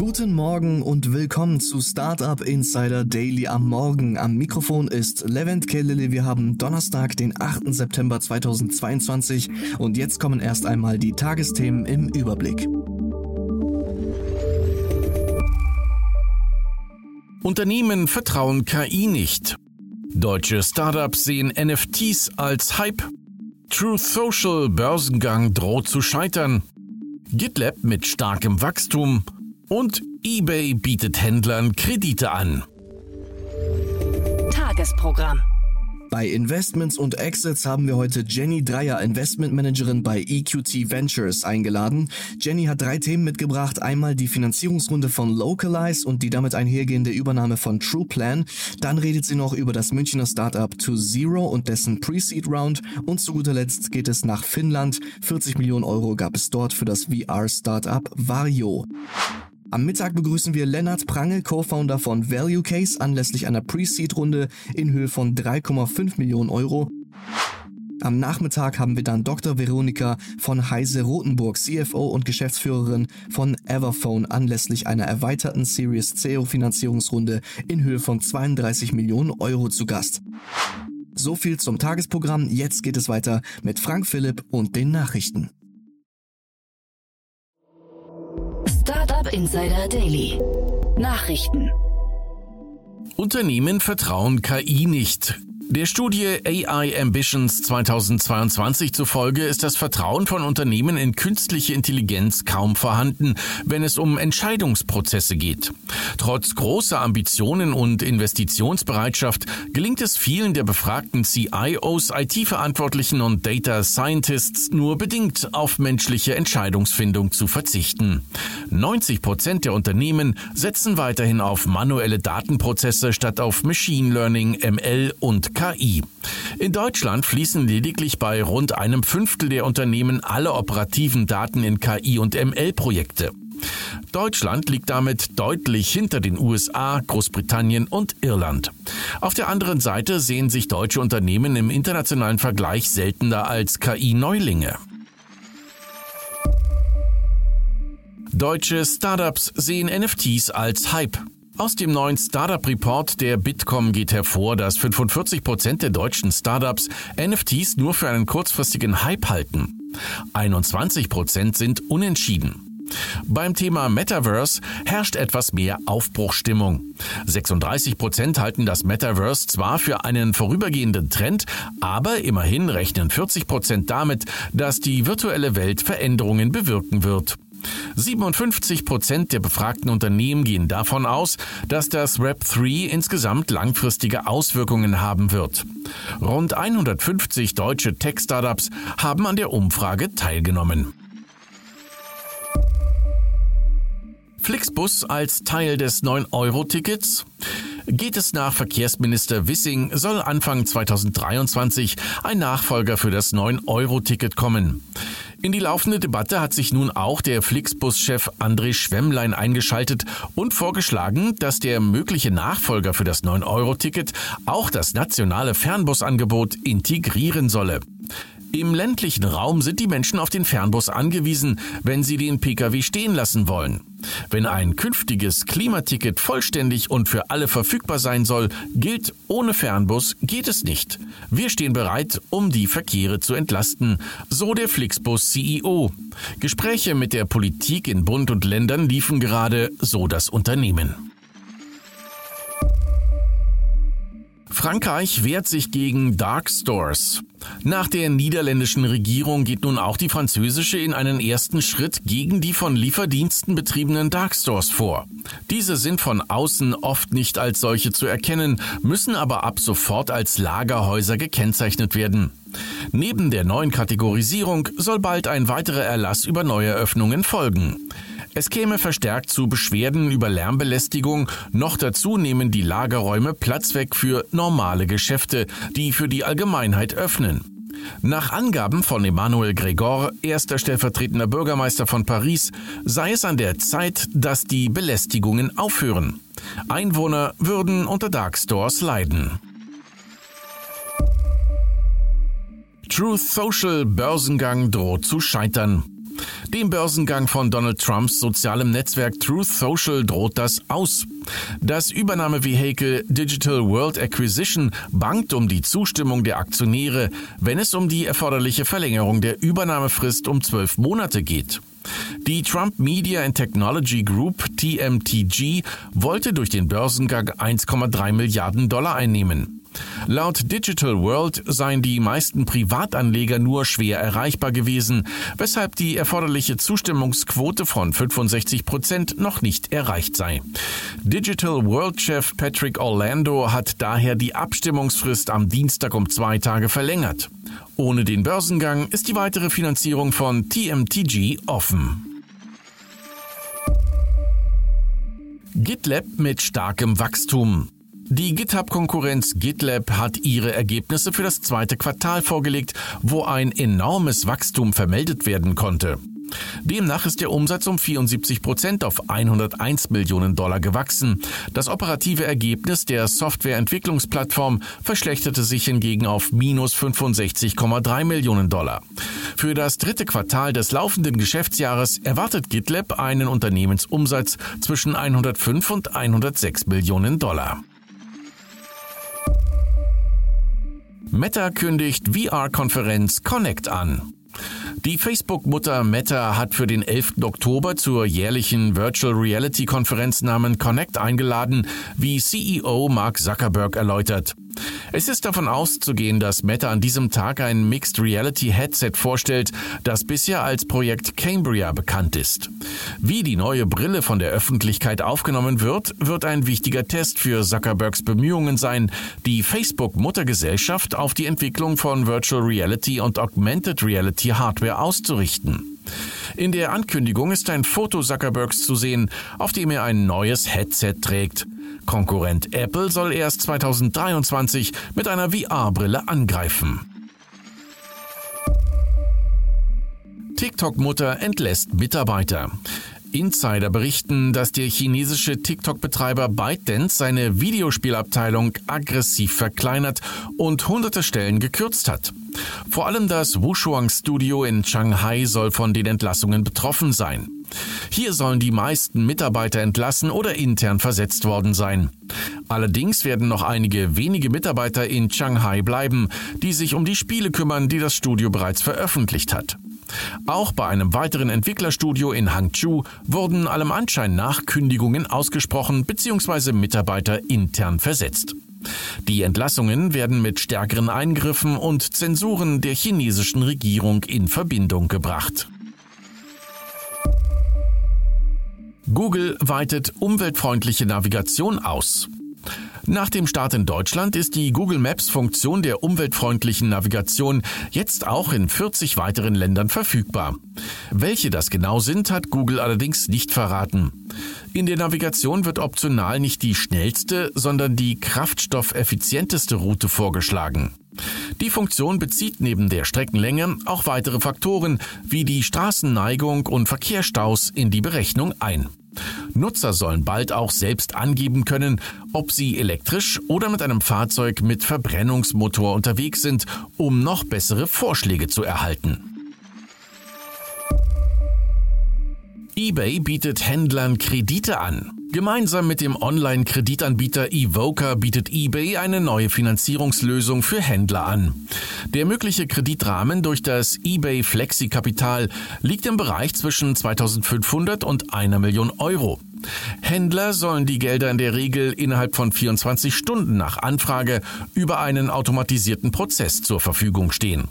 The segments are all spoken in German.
Guten Morgen und willkommen zu Startup Insider Daily am Morgen. Am Mikrofon ist Levent Kellele. Wir haben Donnerstag, den 8. September 2022 und jetzt kommen erst einmal die Tagesthemen im Überblick. Unternehmen vertrauen KI nicht. Deutsche Startups sehen NFTs als Hype. Truth Social Börsengang droht zu scheitern. GitLab mit starkem Wachstum und eBay bietet Händlern Kredite an. Tagesprogramm. Bei Investments und Exits haben wir heute Jenny Dreier, Investmentmanagerin bei EQT Ventures, eingeladen. Jenny hat drei Themen mitgebracht. Einmal die Finanzierungsrunde von Localize und die damit einhergehende Übernahme von TruePlan. Dann redet sie noch über das Münchner Startup To Zero und dessen Pre-Seed Round. Und zu guter Letzt geht es nach Finnland. 40 Millionen Euro gab es dort für das VR-Startup Vario. Am Mittag begrüßen wir Lennart Prange, Co-Founder von Value Case, anlässlich einer Pre-Seed-Runde in Höhe von 3,5 Millionen Euro. Am Nachmittag haben wir dann Dr. Veronika von Heise Rotenburg, CFO und Geschäftsführerin von Everphone, anlässlich einer erweiterten Series C Finanzierungsrunde in Höhe von 32 Millionen Euro zu Gast. So viel zum Tagesprogramm. Jetzt geht es weiter mit Frank Philipp und den Nachrichten. Insider Daily. Nachrichten. Unternehmen vertrauen KI nicht. Der Studie AI Ambitions 2022 zufolge ist das Vertrauen von Unternehmen in künstliche Intelligenz kaum vorhanden, wenn es um Entscheidungsprozesse geht. Trotz großer Ambitionen und Investitionsbereitschaft gelingt es vielen der befragten CIOs, IT-Verantwortlichen und Data Scientists nur bedingt auf menschliche Entscheidungsfindung zu verzichten. 90 Prozent der Unternehmen setzen weiterhin auf manuelle Datenprozesse statt auf Machine Learning, ML und KI. In Deutschland fließen lediglich bei rund einem Fünftel der Unternehmen alle operativen Daten in KI und ML-Projekte. Deutschland liegt damit deutlich hinter den USA, Großbritannien und Irland. Auf der anderen Seite sehen sich deutsche Unternehmen im internationalen Vergleich seltener als KI-Neulinge. Deutsche Startups sehen NFTs als Hype. Aus dem neuen Startup Report der Bitkom geht hervor, dass 45 Prozent der deutschen Startups NFTs nur für einen kurzfristigen Hype halten. 21 Prozent sind unentschieden. Beim Thema Metaverse herrscht etwas mehr Aufbruchstimmung. 36 Prozent halten das Metaverse zwar für einen vorübergehenden Trend, aber immerhin rechnen 40 Prozent damit, dass die virtuelle Welt Veränderungen bewirken wird. 57 Prozent der befragten Unternehmen gehen davon aus, dass das Web3 insgesamt langfristige Auswirkungen haben wird. Rund 150 deutsche Tech-Startups haben an der Umfrage teilgenommen. Flixbus als Teil des 9-Euro-Tickets? Geht es nach Verkehrsminister Wissing, soll Anfang 2023 ein Nachfolger für das 9-Euro-Ticket kommen. In die laufende Debatte hat sich nun auch der Flixbus-Chef André Schwemmlein eingeschaltet und vorgeschlagen, dass der mögliche Nachfolger für das 9-Euro-Ticket auch das nationale Fernbusangebot integrieren solle. Im ländlichen Raum sind die Menschen auf den Fernbus angewiesen, wenn sie den Pkw stehen lassen wollen. Wenn ein künftiges Klimaticket vollständig und für alle verfügbar sein soll, gilt, ohne Fernbus geht es nicht. Wir stehen bereit, um die Verkehre zu entlasten, so der Flixbus CEO. Gespräche mit der Politik in Bund und Ländern liefen gerade, so das Unternehmen. Frankreich wehrt sich gegen Dark Stores. Nach der niederländischen Regierung geht nun auch die französische in einen ersten Schritt gegen die von Lieferdiensten betriebenen Dark Stores vor. Diese sind von außen oft nicht als solche zu erkennen, müssen aber ab sofort als Lagerhäuser gekennzeichnet werden. Neben der neuen Kategorisierung soll bald ein weiterer Erlass über Neueröffnungen folgen. Es käme verstärkt zu Beschwerden über Lärmbelästigung. Noch dazu nehmen die Lagerräume Platz weg für normale Geschäfte, die für die Allgemeinheit öffnen. Nach Angaben von Emmanuel Gregor, erster stellvertretender Bürgermeister von Paris, sei es an der Zeit, dass die Belästigungen aufhören. Einwohner würden unter Dark Stores leiden. Truth Social Börsengang droht zu scheitern. Dem Börsengang von Donald Trumps sozialem Netzwerk Truth Social droht das aus. Das Übernahmevehikel Digital World Acquisition bangt um die Zustimmung der Aktionäre, wenn es um die erforderliche Verlängerung der Übernahmefrist um zwölf Monate geht. Die Trump Media and Technology Group TMTG wollte durch den Börsengang 1,3 Milliarden Dollar einnehmen. Laut Digital World seien die meisten Privatanleger nur schwer erreichbar gewesen, weshalb die erforderliche Zustimmungsquote von 65 Prozent noch nicht erreicht sei. Digital World-Chef Patrick Orlando hat daher die Abstimmungsfrist am Dienstag um zwei Tage verlängert. Ohne den Börsengang ist die weitere Finanzierung von TMTG offen. GitLab mit starkem Wachstum. Die GitHub-Konkurrenz GitLab hat ihre Ergebnisse für das zweite Quartal vorgelegt, wo ein enormes Wachstum vermeldet werden konnte. Demnach ist der Umsatz um 74 Prozent auf 101 Millionen Dollar gewachsen. Das operative Ergebnis der Softwareentwicklungsplattform verschlechterte sich hingegen auf minus 65,3 Millionen Dollar. Für das dritte Quartal des laufenden Geschäftsjahres erwartet GitLab einen Unternehmensumsatz zwischen 105 und 106 Millionen Dollar. Meta kündigt VR-Konferenz Connect an. Die Facebook-Mutter Meta hat für den 11. Oktober zur jährlichen Virtual Reality Konferenz namen Connect eingeladen, wie CEO Mark Zuckerberg erläutert. Es ist davon auszugehen, dass Meta an diesem Tag ein Mixed Reality Headset vorstellt, das bisher als Projekt Cambria bekannt ist. Wie die neue Brille von der Öffentlichkeit aufgenommen wird, wird ein wichtiger Test für Zuckerbergs Bemühungen sein, die Facebook-Muttergesellschaft auf die Entwicklung von Virtual Reality und Augmented Reality Hardware auszurichten. In der Ankündigung ist ein Foto Zuckerbergs zu sehen, auf dem er ein neues Headset trägt. Konkurrent Apple soll erst 2023 mit einer VR-Brille angreifen. TikTok-Mutter entlässt Mitarbeiter. Insider berichten, dass der chinesische TikTok-Betreiber ByteDance seine Videospielabteilung aggressiv verkleinert und hunderte Stellen gekürzt hat. Vor allem das Wushuang Studio in Shanghai soll von den Entlassungen betroffen sein. Hier sollen die meisten Mitarbeiter entlassen oder intern versetzt worden sein. Allerdings werden noch einige wenige Mitarbeiter in Shanghai bleiben, die sich um die Spiele kümmern, die das Studio bereits veröffentlicht hat. Auch bei einem weiteren Entwicklerstudio in Hangzhou wurden allem Anschein nach Kündigungen ausgesprochen bzw. Mitarbeiter intern versetzt. Die Entlassungen werden mit stärkeren Eingriffen und Zensuren der chinesischen Regierung in Verbindung gebracht. Google weitet umweltfreundliche Navigation aus. Nach dem Start in Deutschland ist die Google Maps Funktion der umweltfreundlichen Navigation jetzt auch in 40 weiteren Ländern verfügbar. Welche das genau sind, hat Google allerdings nicht verraten. In der Navigation wird optional nicht die schnellste, sondern die kraftstoffeffizienteste Route vorgeschlagen. Die Funktion bezieht neben der Streckenlänge auch weitere Faktoren wie die Straßenneigung und Verkehrsstaus in die Berechnung ein. Nutzer sollen bald auch selbst angeben können, ob sie elektrisch oder mit einem Fahrzeug mit Verbrennungsmotor unterwegs sind, um noch bessere Vorschläge zu erhalten. eBay bietet Händlern Kredite an. Gemeinsam mit dem Online-Kreditanbieter Evoca bietet eBay eine neue Finanzierungslösung für Händler an. Der mögliche Kreditrahmen durch das eBay Flexi-Kapital liegt im Bereich zwischen 2500 und einer Million Euro. Händler sollen die Gelder in der Regel innerhalb von 24 Stunden nach Anfrage über einen automatisierten Prozess zur Verfügung stehen.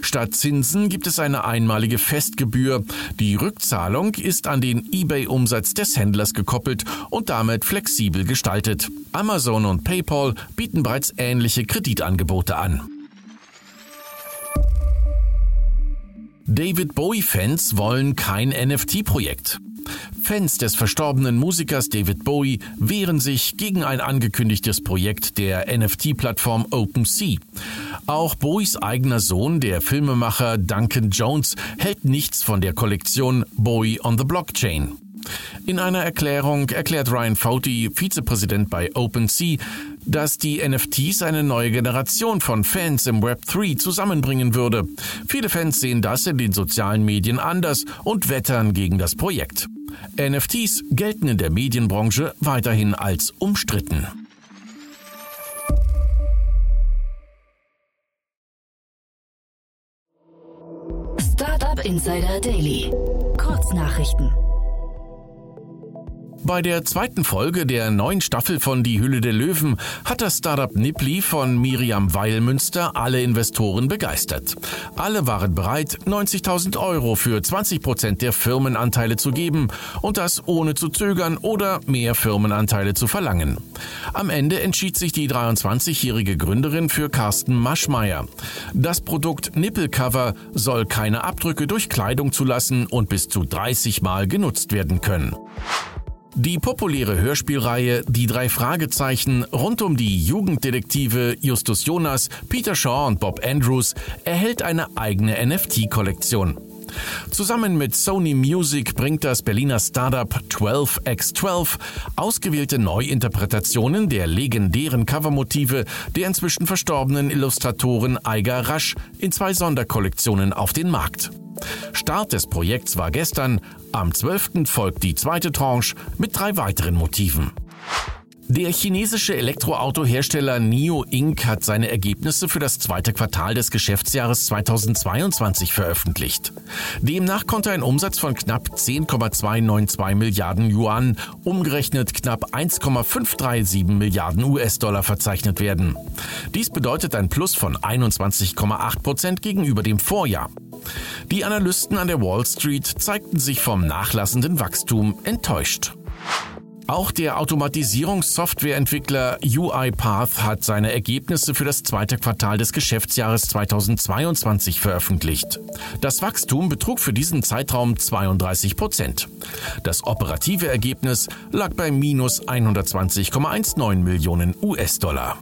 Statt Zinsen gibt es eine einmalige Festgebühr. Die Rückzahlung ist an den eBay-Umsatz des Händlers gekoppelt und damit flexibel gestaltet. Amazon und PayPal bieten bereits ähnliche Kreditangebote an. David Bowie-Fans wollen kein NFT-Projekt. Fans des verstorbenen Musikers David Bowie wehren sich gegen ein angekündigtes Projekt der NFT-Plattform OpenSea. Auch Bowies eigener Sohn, der Filmemacher Duncan Jones, hält nichts von der Kollektion Bowie on the Blockchain. In einer Erklärung erklärt Ryan Fouty, Vizepräsident bei OpenSea, dass die NFTs eine neue Generation von Fans im Web 3 zusammenbringen würde. Viele Fans sehen das in den sozialen Medien anders und wettern gegen das Projekt. NFTs gelten in der Medienbranche weiterhin als umstritten. Insider Daily. Kurznachrichten. Bei der zweiten Folge der neuen Staffel von Die Hülle der Löwen hat das Startup Nippli von Miriam Weilmünster alle Investoren begeistert. Alle waren bereit, 90.000 Euro für 20 Prozent der Firmenanteile zu geben und das ohne zu zögern oder mehr Firmenanteile zu verlangen. Am Ende entschied sich die 23-jährige Gründerin für Carsten Maschmeyer. Das Produkt Nippelcover soll keine Abdrücke durch Kleidung zulassen und bis zu 30 Mal genutzt werden können. Die populäre Hörspielreihe Die drei Fragezeichen rund um die Jugenddetektive Justus Jonas, Peter Shaw und Bob Andrews erhält eine eigene NFT-Kollektion. Zusammen mit Sony Music bringt das Berliner Startup 12x12 ausgewählte Neuinterpretationen der legendären Covermotive der inzwischen verstorbenen Illustratoren Eiger Rasch in zwei Sonderkollektionen auf den Markt. Start des Projekts war gestern, am 12. folgt die zweite Tranche mit drei weiteren Motiven. Der chinesische Elektroautohersteller NIO Inc. hat seine Ergebnisse für das zweite Quartal des Geschäftsjahres 2022 veröffentlicht. Demnach konnte ein Umsatz von knapp 10,292 Milliarden Yuan, umgerechnet knapp 1,537 Milliarden US-Dollar verzeichnet werden. Dies bedeutet ein Plus von 21,8 Prozent gegenüber dem Vorjahr. Die Analysten an der Wall Street zeigten sich vom nachlassenden Wachstum enttäuscht. Auch der Automatisierungssoftwareentwickler UiPath hat seine Ergebnisse für das zweite Quartal des Geschäftsjahres 2022 veröffentlicht. Das Wachstum betrug für diesen Zeitraum 32 Prozent. Das operative Ergebnis lag bei minus 120,19 Millionen US-Dollar.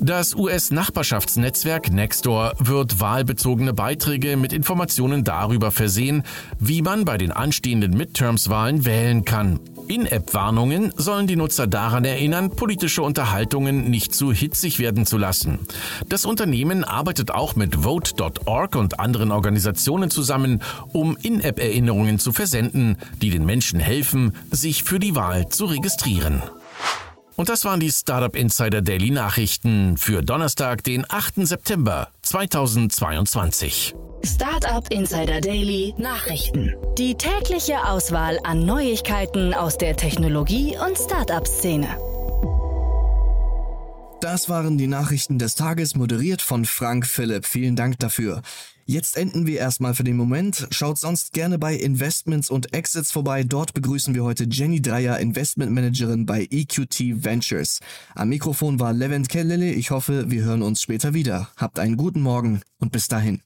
Das US-Nachbarschaftsnetzwerk Nextdoor wird wahlbezogene Beiträge mit Informationen darüber versehen, wie man bei den anstehenden Midterms-Wahlen wählen kann. In-App-Warnungen sollen die Nutzer daran erinnern, politische Unterhaltungen nicht zu hitzig werden zu lassen. Das Unternehmen arbeitet auch mit Vote.org und anderen Organisationen zusammen, um In-App-Erinnerungen zu versenden, die den Menschen helfen, sich für die Wahl zu registrieren. Und das waren die Startup Insider Daily Nachrichten für Donnerstag, den 8. September 2022. Startup Insider Daily Nachrichten. Die tägliche Auswahl an Neuigkeiten aus der Technologie- und Startup-Szene. Das waren die Nachrichten des Tages, moderiert von Frank Philipp. Vielen Dank dafür. Jetzt enden wir erstmal für den Moment. Schaut sonst gerne bei Investments und Exits vorbei. Dort begrüßen wir heute Jenny Dreier, Investment Managerin bei EQT Ventures. Am Mikrofon war Levent Kellele. Ich hoffe, wir hören uns später wieder. Habt einen guten Morgen und bis dahin.